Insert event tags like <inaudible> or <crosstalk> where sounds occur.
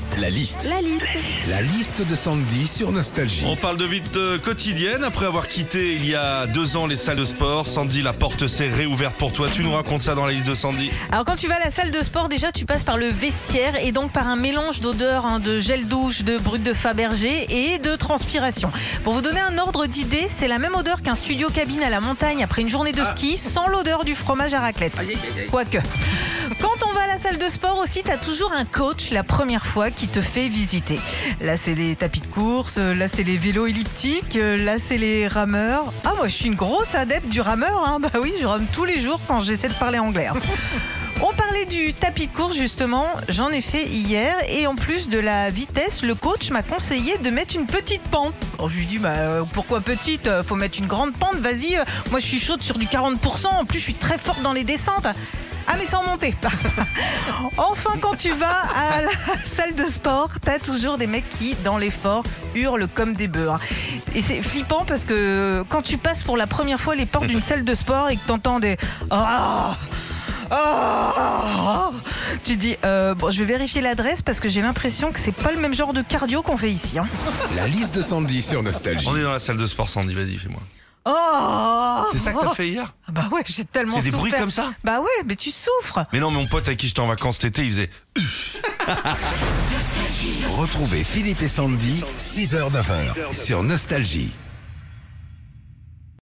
liste. La liste. La liste. La liste de Sandy sur Nostalgie. On parle de vie euh, quotidienne. Après avoir quitté il y a deux ans les salles de sport, Sandy, la porte s'est réouverte pour toi. Tu nous racontes ça dans la liste de Sandy Alors quand tu vas à la salle de sport, déjà tu passes par le vestiaire et donc par un mélange d'odeurs, hein, de gel douche, de brut de Fabergé et de transpiration. Pour vous donner un ordre d'idée, c'est la même odeur qu'un studio cabine à la montagne après une journée de ski, sans l'odeur du fromage à raclette. Quoique. Quand de sport aussi, t'as toujours un coach la première fois qui te fait visiter. Là c'est les tapis de course, là c'est les vélos elliptiques, là c'est les rameurs. Ah moi je suis une grosse adepte du rameur, hein. bah oui je rame tous les jours quand j'essaie de parler anglais. hein. On parlait du tapis de course justement, j'en ai fait hier et en plus de la vitesse, le coach m'a conseillé de mettre une petite pente. Alors, je lui dis bah euh, pourquoi petite? Euh, Faut mettre une grande pente, vas-y. euh, Moi je suis chaude sur du 40%, en plus je suis très forte dans les descentes. Ah mais sans monter. <laughs> enfin quand tu vas à la <laughs> salle de sport, t'as toujours des mecs qui dans l'effort hurlent comme des bœufs. hein. Et c'est flippant parce que quand tu passes pour la première fois les portes d'une salle de sport et que t'entends des ah ah tu dis euh, bon je vais vérifier l'adresse parce que j'ai l'impression que c'est pas le même genre de cardio qu'on fait ici. hein. La liste de Sandy sur Nostalgie. On est dans la salle de sport, Sandy, vas-y, fais-moi. Oh C'est ça que t'as fait hier Ah Bah ouais, j'ai tellement C'est des bruits comme ça Bah ouais, mais tu souffres. Mais non, mais mon pote avec qui j'étais en vacances cet été, il faisait. Retrouvez Philippe et Sandy, 6h-9h sur Nostalgie.